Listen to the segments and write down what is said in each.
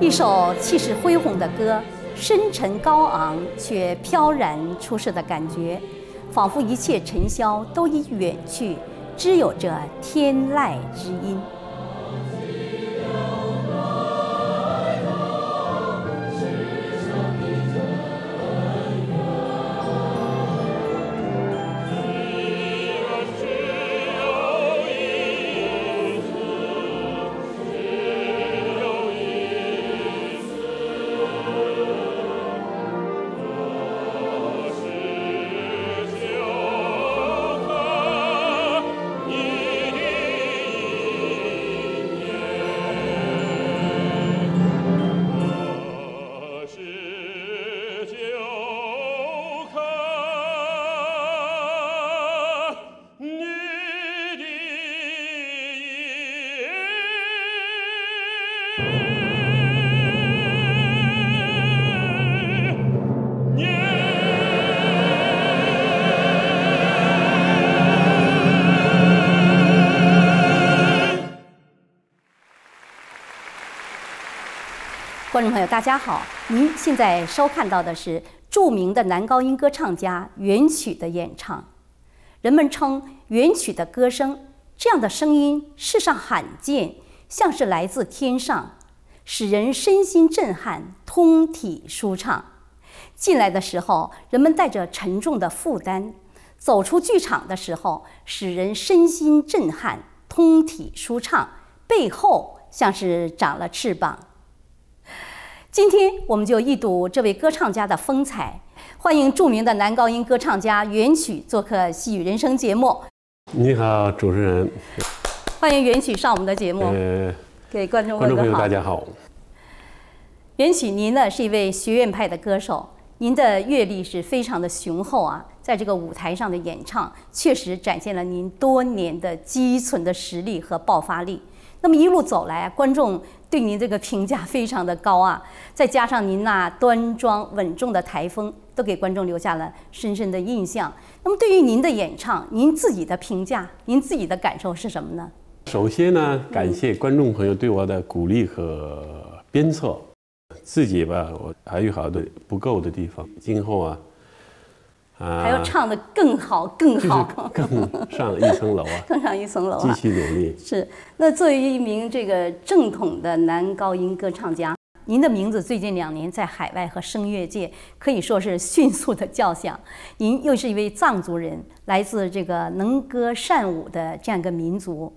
一首气势恢宏的歌，深沉高昂却飘然出世的感觉，仿佛一切尘嚣都已远去，只有这天籁之音。大家好！您现在收看到的是著名的男高音歌唱家元曲的演唱。人们称元曲的歌声，这样的声音世上罕见，像是来自天上，使人身心震撼，通体舒畅。进来的时候，人们带着沉重的负担；走出剧场的时候，使人身心震撼，通体舒畅。背后像是长了翅膀。今天我们就一睹这位歌唱家的风采，欢迎著名的男高音歌唱家元曲做客《戏语人生》节目。你好，主持人。欢迎元曲上我们的节目。呃，给观众观众朋友。大家好。元曲，您呢是一位学院派的歌手，您的阅历是非常的雄厚啊，在这个舞台上的演唱，确实展现了您多年的积存的实力和爆发力。那么一路走来啊，观众对您这个评价非常的高啊，再加上您那端庄稳重的台风，都给观众留下了深深的印象。那么对于您的演唱，您自己的评价，您自己的感受是什么呢？首先呢，感谢观众朋友对我的鼓励和鞭策。自己吧，我还有好多不够的地方，今后啊，还要唱得更好，更就是好，更上一层楼啊，更上一层楼继啊！续努力。是，那作为一名这个正统的男高音歌唱家，您的名字最近两年在海外和声乐界可以说是迅速的叫响。您又是一位藏族人，来自这个能歌善舞的这样一个民族。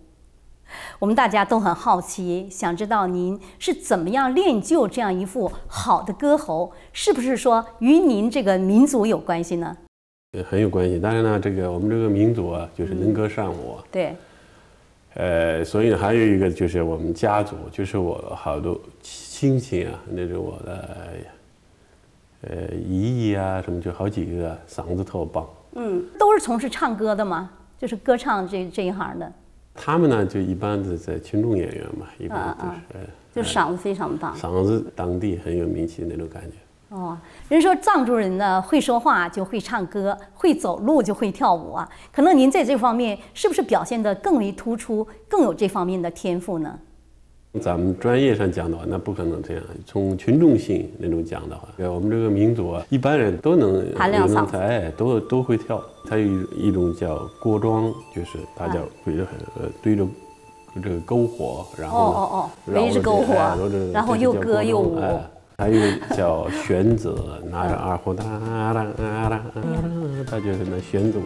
我们大家都很好奇，想知道您是怎么样练就这样一副好的歌喉，是不是说与您这个民族有关系呢？呃很有关系。当然呢，这个我们这个民族啊，就是能歌善舞啊。对，呃，所以，还有一个就是我们家族，就是我好多亲戚啊，那是我的呃姨姨啊，什么就好几个嗓子特棒。嗯，都是从事唱歌的吗？就是歌唱这这一行的，他们呢，就一般是在群众演员嘛，一般啊啊都是呃就嗓子非常棒。嗓子当地很有名气那种感觉。哦，人说藏族人呢会说话就会唱歌，会走路就会跳舞啊。可能您在这方面是不是表现得更为突出，更有这方面的天赋呢？咱们专业上讲的话，那不可能这样。从群众性那种讲的话，呃我们这个民族啊，一般人都能含量嗓子都都会跳。它有一一种叫锅庄，就是大家啊围着呃堆着这个篝火，然哦后哦哦哦，围着篝火然后又歌又舞。哎还有叫旋子，拿着二胡哒哒哒哒哒，他就是那弦子。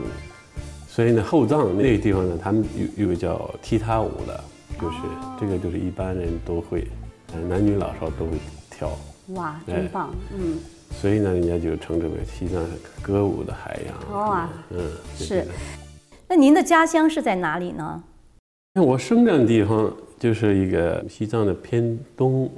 所以呢，后藏那个地方呢，他们有有个叫踢踏舞的，就是这个就是一般人都会，呃男女老少都会跳。哇，真哎棒！嗯，所以呢，人家就称之为西藏歌舞的海洋。哦啊嗯，是那您的家乡是在哪里呢？那我生长的地方就是一个西藏的偏东，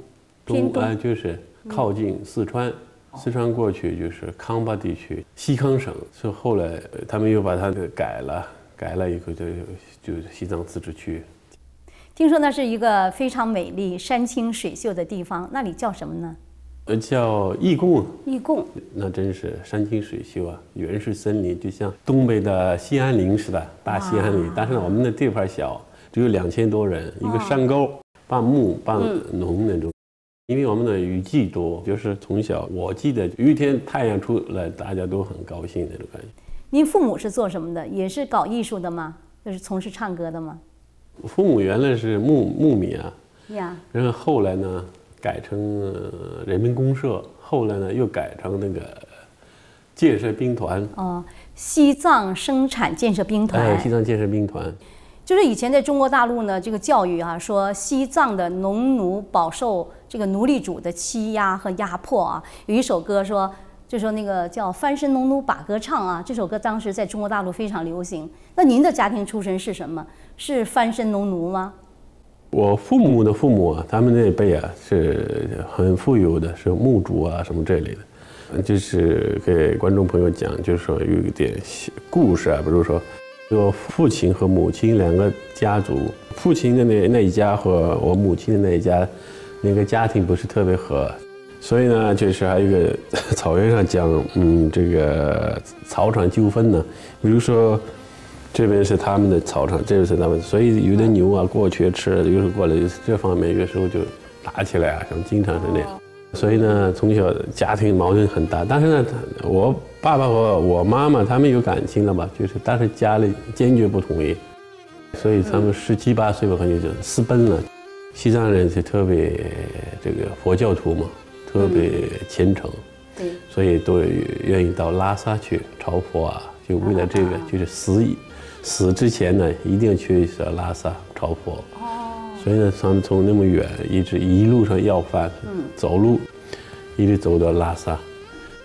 偏东啊，就是靠近四川。四川过去就是康巴地区，西康省。是后来呃他们又把它给改了，改了以后就就是西藏自治区。听说那是一个非常美丽、山清水秀的地方，那里叫什么呢？呃，叫义贡，义贡。那真是山清水秀啊，原始森林，就像东北的西安林似的，大西安林。但是呢，我们的地方小，只有两千多人，一个山沟，半牧半农那种。因为我们的雨季多，就是从小我记得有一天太阳出来，大家都很高兴那种感觉。您父母是做什么的？也是搞艺术的吗？就是从事唱歌的吗？父母原来是牧牧民啊，呀，然后后来呢改成呃人民公社，后来呢又改成那个建设兵团，哦，西藏生产建设兵团。哎，西藏建设兵团。就是以前在中国大陆呢，这个教育啊，说西藏的农奴饱受这个奴隶主的欺压和压迫啊。有一首歌说，就说那个叫《翻身农奴把歌唱》啊，这首歌当时在中国大陆非常流行。那您的家庭出身是什么？是翻身农奴吗？我父母的父母啊，他们那辈啊是很富有的，是牧主啊什么这类的。就是给观众朋友讲，就是说有一点小故事啊，比如说。我父亲和母亲两个家族，父亲的那那一家和我母亲的那一家，那个家庭不是特别和，所以呢，就是还有一个草原上讲，嗯，这个草场纠纷呢，比如说这边是他们的草场，这边是他们，所以有的牛啊过去吃，有时候过来这方面，有时候就打起来啊，什么经常是那样。所以呢，从小家庭矛盾很大，但是呢，我爸爸和我妈妈他们有感情了嘛，就是但是家里坚决不同意，所以他们十七八岁吧，可能就私奔了。西藏人是特别这个佛教徒嘛，特别虔诚，对，所以都愿意到拉萨去朝佛啊，就为了这个，就是死死之前呢，一定要去拉萨朝佛。所以呢，他们从那么远一直一路上要饭，走路，一直走到拉萨。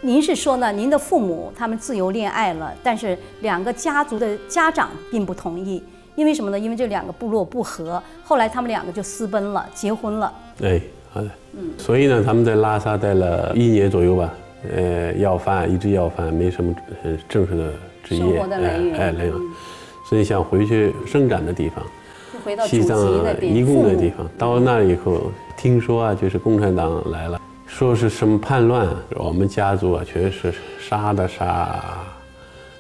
您是说呢？您的父母他们自由恋爱了，但是两个家族的家长并不同意，因为什么呢？因为这两个部落不和，后来他们两个就私奔了，结婚了。哎，好的。嗯。所以呢，他们在拉萨待了一年左右吧，呃，要饭一直要饭，没什么呃正式的职业，生活的来源哎，来源，所以想回去生长的地方。回到西藏一共的地方，到那以后，听说啊，就是共产党来了，说是什么叛乱，我们家族啊，全是杀的杀，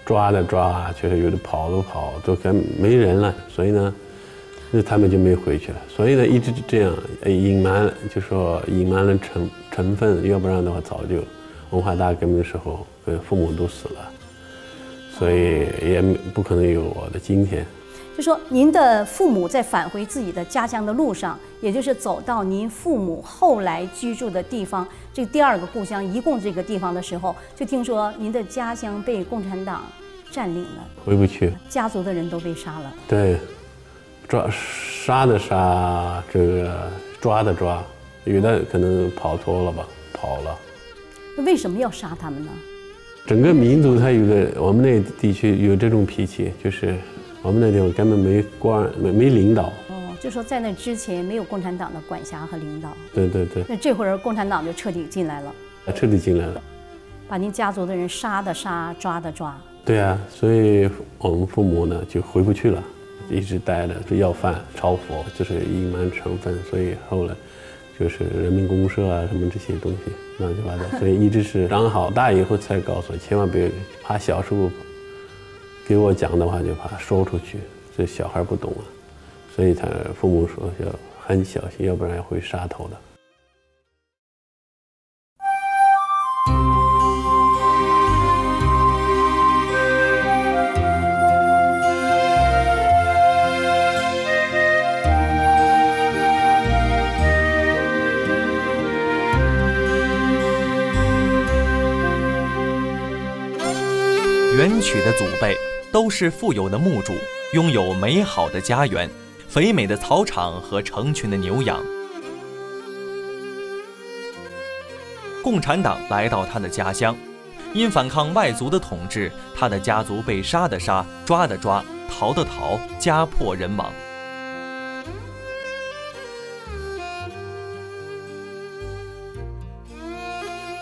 抓的抓，就是有的跑都跑，都跟没人了，所以呢，那他们就没回去了。所以呢，一直就这样隐瞒，就说隐瞒了成成分，要不然的话，早就文化大革命的时候，跟，父母都死了，所以也不可能有我的今天。就说您的父母在返回自己的家乡的路上，也就是走到您父母后来居住的地方，这第二个故乡，一共这个地方的时候，就听说您的家乡被共产党占领了，回不去。家族的人都被杀了。对，抓杀的杀，这个抓的抓，有的可能跑脱了吧，跑了。那为什么要杀他们呢？整个民族它有个，我们那地区有这种脾气，就是我们那地方根本没官，没没领导。哦，就说在那之前没有共产党的管辖和领导，对对对，那这会儿共产党就彻底进来了，彻底进来了。把您家族的人杀的杀，抓的抓。对啊，所以我们父母呢就回不去了，一直待着就要饭朝佛，就是隐瞒成分，所以后来就是人民公社啊什么这些东西乱七八糟，所以一直是长好大以后才告诉，千万别怕小时候给我讲的话就怕说出去，这小孩不懂啊，所以他父母说要很小心，要不然会杀头的。元曲的祖辈都是富有的牧主，拥有美好的家园、肥美的草场和成群的牛羊。共产党来到他的家乡，因反抗外族的统治，他的家族被杀的杀，抓的抓，逃的逃，家破人亡。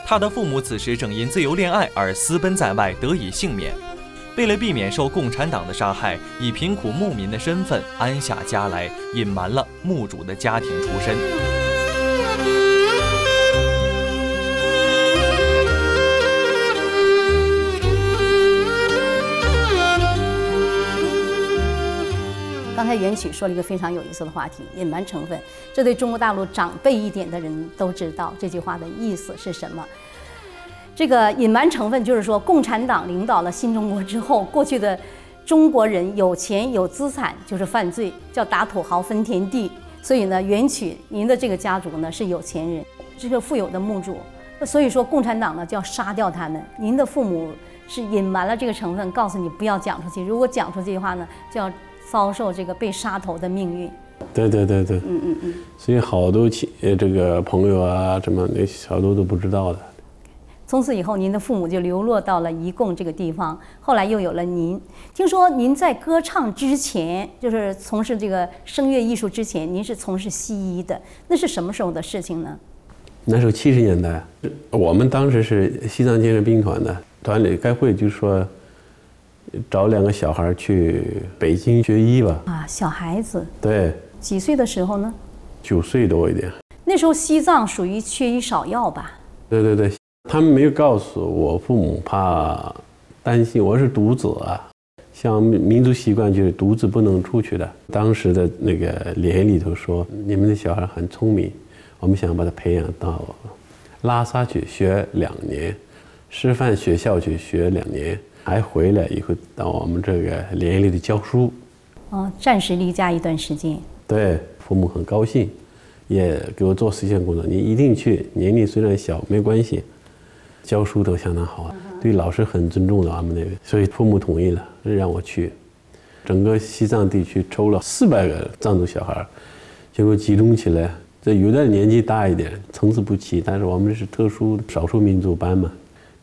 他的父母此时正因自由恋爱而私奔在外，得以幸免。为了避免受共产党的杀害，以贫苦牧民的身份安下家来，隐瞒了墓主的家庭出身。刚才元曲说了一个非常有意思的话题，隐瞒成分。这对中国大陆长辈一点的人都知道这句话的意思是什么。这个隐瞒成分就是说，共产党领导了新中国之后，过去的中国人有钱有资产就是犯罪，叫打土豪分田地。所以呢，元曲您的这个家族呢是有钱人，是个富有的墓主。所以说，共产党呢就要杀掉他们。您的父母是隐瞒了这个成分，告诉你不要讲出去。如果讲出去的话呢，就要遭受这个被杀头的命运。对对对对，嗯嗯嗯。所以好多亲呃这个朋友啊，什么那好多都不知道的。从此以后，您的父母就流落到了宜贡这个地方。后来又有了您。听说您在歌唱之前，就是从事这个声乐艺术之前，您是从事西医的。那是什么时候的事情呢？那时候七十年代，我们当时是西藏精神兵团的团里开会，就说找两个小孩去北京学医吧。啊，小孩子。对。几岁的时候呢？九岁多一点。那时候西藏属于缺医少药吧？对对对。他们没有告诉我父母，怕担心我是独子啊。像民族习惯就是独子不能出去的。当时的那个联里头说，你们的小孩很聪明，我们想把他培养到拉萨去学两年，师范学校去学两年，还回来以后到我们这个联里的教书。哦，暂时离家一段时间。对，父母很高兴，也给我做思想工作。你一定去，年龄虽然小没关系。教书都相当好，对老师很尊重的，俺们那边，所以父母同意了，让我去。整个西藏地区抽了四百个藏族小孩，结果集中起来。这有的年纪大一点，层次不齐，但是我们是特殊少数民族班嘛。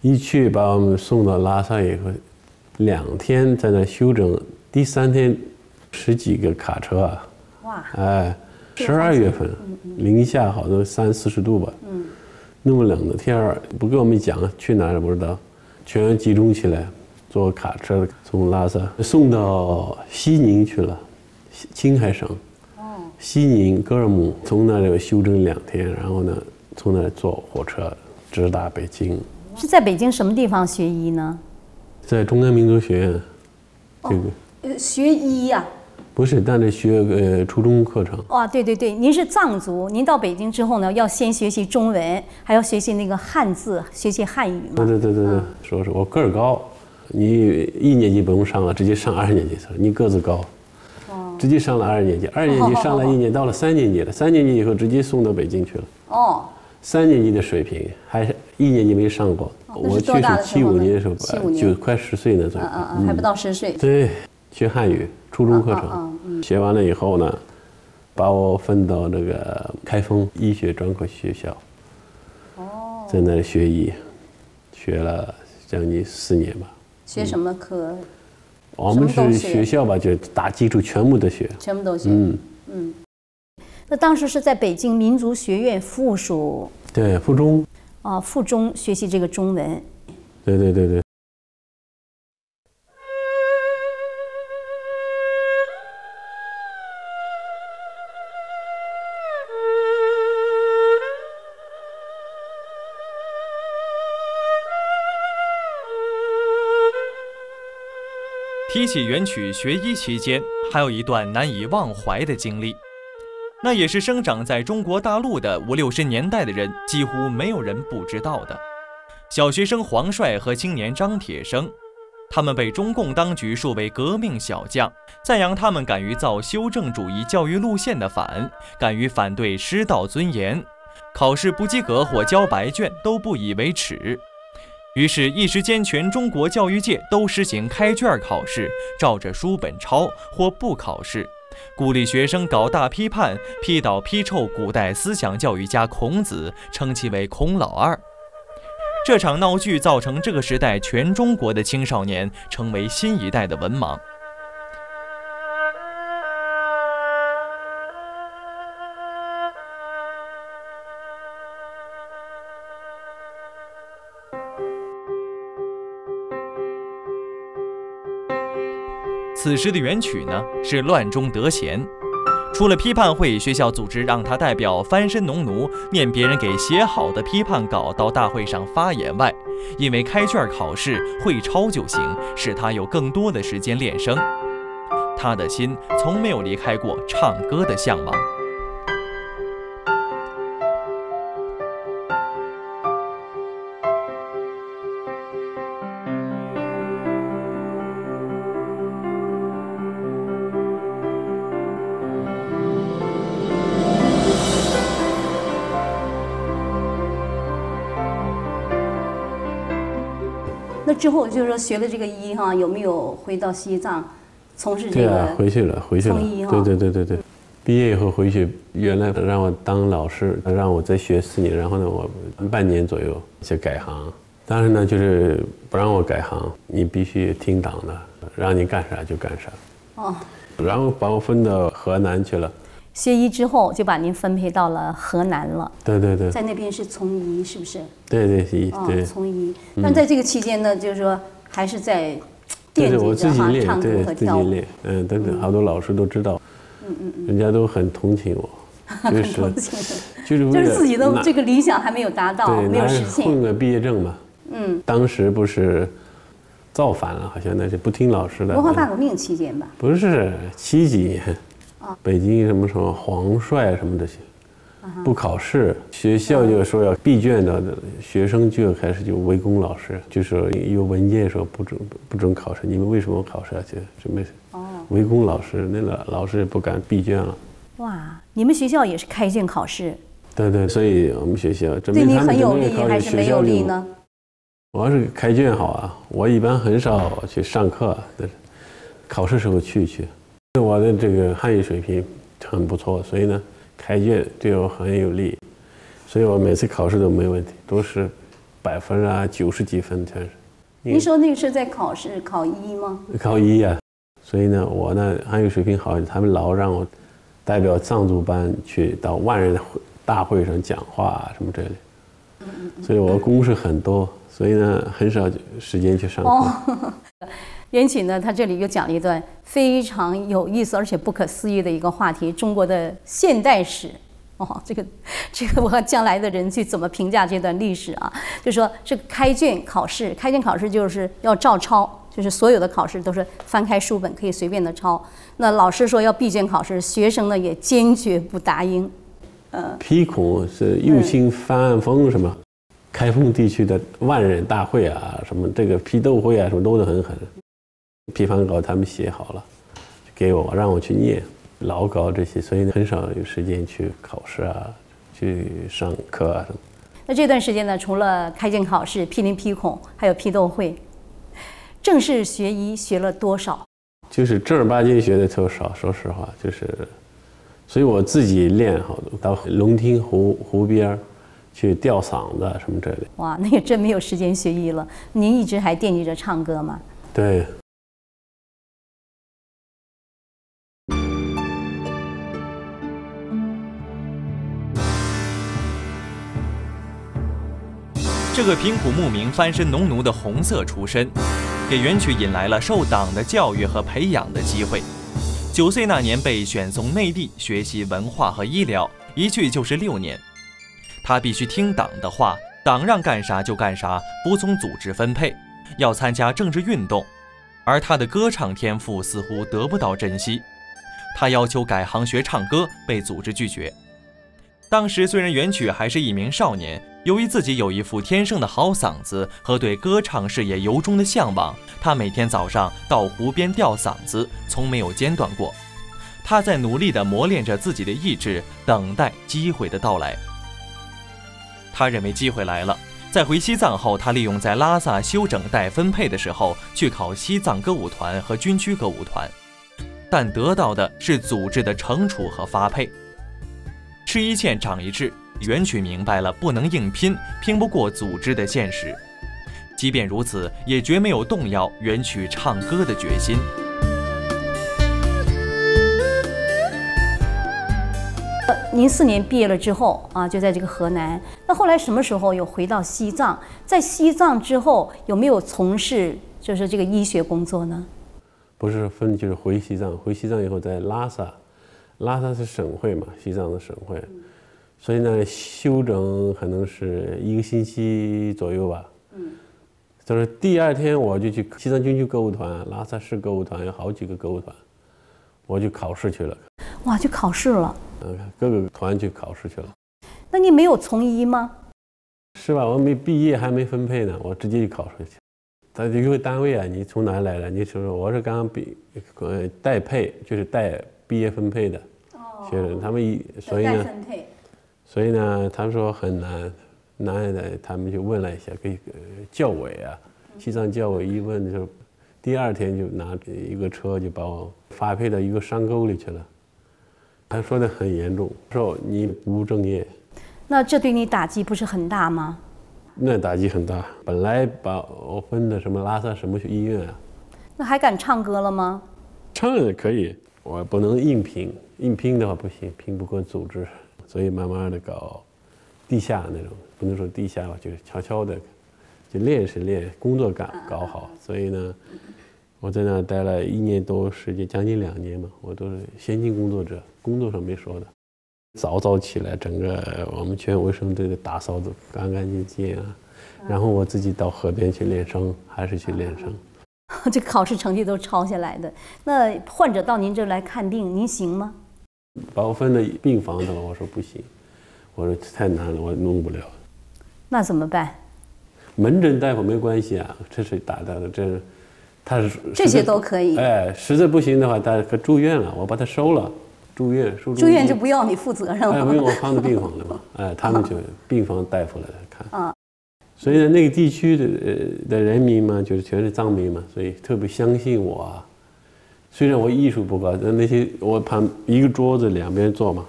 一去把我们送到拉萨以后，两天在那休整，第三天十几个卡车啊，哇，哎，十二月份，零下好多三四十度吧。那么冷的天儿，不跟我们讲去哪儿也不知道，全集中起来，坐卡车从拉萨送到西宁去了，青海省。哦。西宁格尔木，从那里休整两天，然后呢，从那坐火车直达北京。是在北京什么地方学医呢？在中央民族学院。这个。呃，学医呀。不是，但是学呃初中课程。哇，对对对，您是藏族，您到北京之后呢，要先学习中文，还要学习那个汉字，学习汉语对对对对对，说说我个儿高，你一年级不用上了，直接上二年级去了。你个子高，哦，直接上了二年级，二年级 上了一年，到了三年级了，三年级以后直接送到北京去了。哦，三年级的水平，还是一年级没上过。我去是七五年的时候，就快十岁那时候，嗯嗯，还不到十岁。对，学汉语。初中课程学完了以后呢，把我分到那个开封医学专科学校，在那里学医，学了将近四年吧。学什么科？我们是学校吧，就打基础，全部都学。全部都学。嗯嗯。那当时是在北京民族学院附属。对，附中。啊，附中学习这个中文。对对对对。起元曲学医期间，还有一段难以忘怀的经历，那也是生长在中国大陆的五六十年代的人几乎没有人不知道的。小学生黄帅和青年张铁生，他们被中共当局树为革命小将，赞扬他们敢于造修正主义教育路线的反，敢于反对师道尊严，考试不及格或交白卷都不以为耻。于是，一时间，全中国教育界都实行开卷考试，照着书本抄或不考试，鼓励学生搞大批判，批倒批臭古代思想教育家孔子，称其为“孔老二”。这场闹剧造成这个时代全中国的青少年成为新一代的文盲。此时的元曲呢是乱中得闲，除了批判会，学校组织让他代表翻身农奴念别人给写好的批判稿到大会上发言外，因为开卷考试会抄就行，使他有更多的时间练声。他的心从没有离开过唱歌的向往。之后就是说学了这个医哈，有没有回到西藏从事这个对啊，个？回去了，回去了对对对对对。毕业以后回去，原来让我当老师，让我再学四年，然后呢，我半年左右就改行。当时呢，就是不让我改行，你必须听党的，让你干啥就干啥。哦，然后把我分到河南去了。学医之后就把您分配到了河南了，对对对在那边是从医，是不是？对对对哦，对，从医。但在这个期间呢，就是说还是在惦记着哈，自己练，唱歌对和跳舞。自己练，嗯，等等，好多老师都知道，嗯嗯嗯，人家都很同情我，就是同情 就是就是自己的这个理想还没有达到，没有实现。混个毕业证嘛。嗯，当时不是造反了，好像那是不听老师的。文化大革命期间吧。不是七几年，啊北京什么什么黄帅什么这些，啊不考试，学校就说要闭卷的，学生就开始就围攻老师，就说有文件说不准不准考试，你们为什么考试啊？就准备哦，围攻老师，那老老师也不敢闭卷了。哇，你们学校也是开卷考试，对对，所以我们学校对你很有利还是没有利？呢？我要是开卷好啊，我一般很少去上课，但是考试时候去一去。我的这个汉语水平很不错，所以呢，开卷对我很有利，所以我每次考试都没问题，都是百分啊九十几分全是。您说那个是在考试考一吗？考一啊，所以呢，我呢汉语水平好，他们老让我代表藏族班去到万人会大会上讲话啊什么之类的，所以我公事很多，所以呢很少时间去上课。哦，袁曲呢，他这里又讲了一段非常有意思而且不可思议的一个话题——中国的现代史。哦，这个，这个我将来的人去怎么评价这段历史啊？就说这个开卷考试，开卷考试就是要照抄，就是所有的考试都是翻开书本可以随便的抄。那老师说要闭卷考试，学生呢也坚决不答应。呃批孔是右倾翻案风什么，开封地区的万人大会啊，什么这个批斗会啊，什么都是很狠。批判稿他们写好了，给我让我去念老稿这些，所以很少有时间去考试啊，去上课啊什么。那这段时间呢，除了开卷考试、批林批孔，还有批斗会，正式学医学了多少？就是正儿八经学的特少，说实话，就是，所以我自己练好多，到龙亭湖湖边儿去吊嗓子啊什么之类的。哇，那也真没有时间学医了。您一直还惦记着唱歌吗？对，这个贫苦牧民翻身农奴的红色出身，给元曲引来了受党的教育和培养的机会。九岁那年被选送内地学习文化和医疗，一去就是六年。他必须听党的话，党让干啥就干啥，服从组织分配，要参加政治运动。而他的歌唱天赋似乎得不到珍惜，他要求改行学唱歌，被组织拒绝。当时虽然元曲还是一名少年，由于自己有一副天生的好嗓子和对歌唱事业由衷的向往，他每天早上到湖边吊嗓子，从没有间断过。他在努力地磨练着自己的意志，等待机会的到来。他认为机会来了，在回西藏后，他利用在拉萨休整待分配的时候去考西藏歌舞团和军区歌舞团，但得到的是组织的惩处和发配。吃一堑长一智，元曲明白了不能硬拼，拼不过组织的现实。即便如此，也绝没有动摇元曲唱歌的决心。零四年毕业了之后啊，就在这个河南。那后来什么时候又回到西藏？在西藏之后有没有从事就是这个医学工作呢？不是分就是回西藏，回西藏以后在拉萨，拉萨是省会嘛，西藏的省会，所以呢休整可能是一个星期左右吧。嗯，就是第二天我就去西藏军区歌舞团，拉萨市歌舞团有好几个歌舞团，我就考试去了，哇，去考试了。嗯，各个团去考试去了。那你没有从医吗？是吧？我没毕业还没分配呢，我直接就考试去。他就因为单位啊，你从哪来的？你说说我是刚刚毕，呃，代配就是带毕业分配的学生，他们一所以呢，分配。所以呢，他说很难，难的，他们就问了一下，给教委啊，西藏教委一问就，第二天就拿一个车就把我发配到一个山沟里去了。他说的很严重，说你不务正业。那这对你打击不是很大吗？那打击很大。本来把我分的什么拉萨什么医院啊？那还敢唱歌了吗？唱也可以，我不能硬拼，硬拼的话不行，拼不过组织。所以慢慢的搞地下那种，不能说地下吧，就是悄悄的，就练是练，工作感搞好。所以呢，我在那待了一年多时间，将近两年嘛，我都是先进工作者，工作上没说的。早早起来，整个我们全卫生队的打扫的干干净净啊，然后我自己到河边去练声，还是去练声。这考试成绩都抄下来的。那患者到您这来看病，您行吗？把我分到病房的话，我说不行，我说太难了，我弄不了。那怎么办？门诊大夫没关系啊，这是打的，这他是这些都可以。哎，实在不行的话，他可住院了，我把他收了，住院收住院就不要你负责任了。哎，不用我放在病房了嘛，哎，他们就病房大夫来看。啊。所以呢，那个地区的呃的人民嘛，就是全是藏民嘛，所以特别相信我啊。虽然我艺术不高，但那些我旁一个桌子两边坐嘛，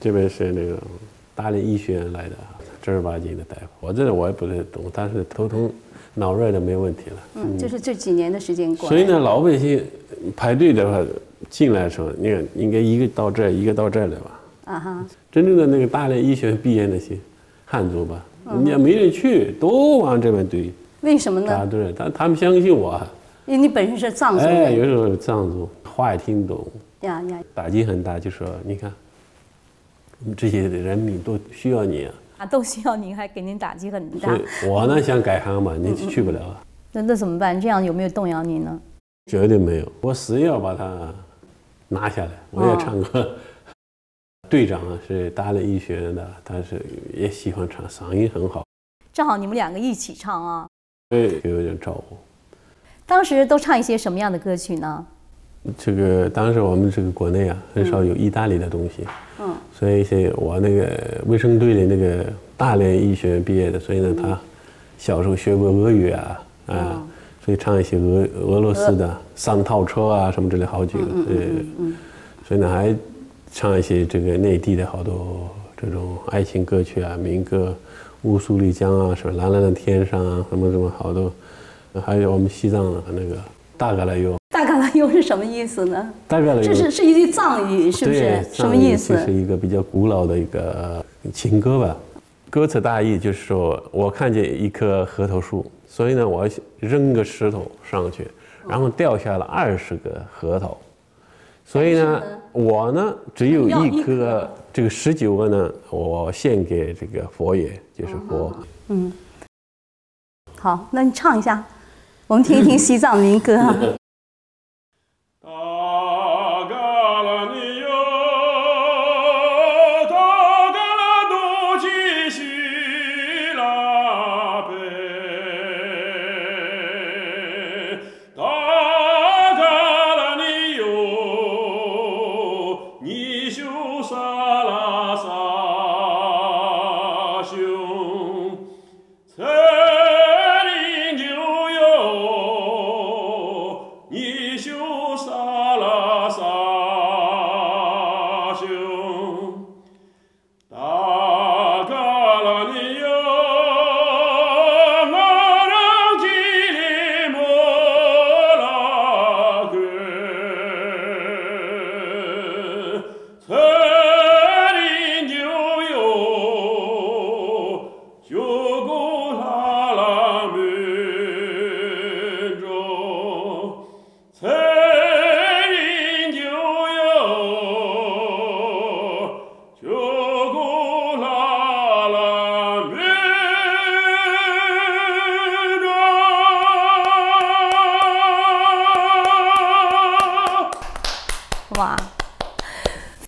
这边是那个大连医学院来的正儿八经的大夫，我这我也不太懂，但是头疼脑热的没问题了。嗯，就是这几年的时间过。所以呢，老百姓排队的话进来的时候，你看应该一个到这儿，一个到这儿来吧。啊哈。真正的那个大连医学院毕业那些汉族吧，人家没人去，都往这边堆。为什么呢？啊，对，他他们相信我。因为你本身是藏族，哎，有时候藏族话也听懂，呀呀，打击很大。就说你看，我们这些人民都需要你啊，啊，都需要您，还给您打击很大。我呢想改行嘛，你去不了啊。那那怎么办？这样有没有动摇您呢？绝对没有，我死也要把它拿下来。我也唱歌，队长是大连医学院的，他是也喜欢唱，嗓音很好。正好你们两个一起唱啊。对，有点照顾。当时都唱一些什么样的歌曲呢？这个当时我们这个国内啊，很少有意大利的东西，嗯，所以些我那个卫生队的那个大连医学院毕业的，所以呢，他小时候学过俄语啊，啊，所以唱一些俄俄罗斯的三套车啊什么之类好几个，嗯，所以呢还唱一些这个内地的好多这种爱情歌曲啊，民歌，乌苏丽江啊，什么蓝蓝的天上啊，什么什么好多。还有我们西藏的那个大嘎拉哟，大嘎拉哟是什么意思呢？大嘎拉哟，这是是一句藏语，是不是？什么意思？这是一个比较古老的一个情歌吧。歌词大意就是说，我看见一棵核桃树，所以呢，我扔个石头上去，然后掉下了二十个核桃，所以呢，我呢只有一颗，这个十九个呢，我献给这个佛爷，就是佛。嗯，好，那你唱一下。我们听一听西藏民歌啊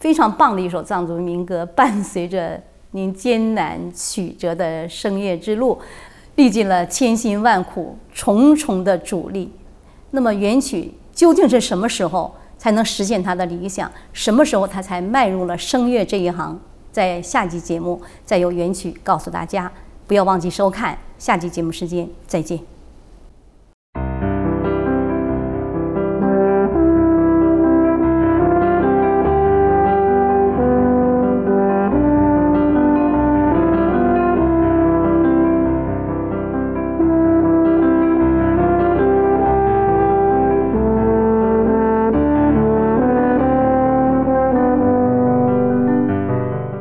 非常棒的一首藏族民歌，伴随着您艰难曲折的声乐之路，历尽了千辛万苦、重重的阻力。那么元曲究竟是什么时候才能实现他的理想？什么时候他才迈入了声乐这一行？在下集节目再由元曲告诉大家。不要忘记收看下集节目时间，再见。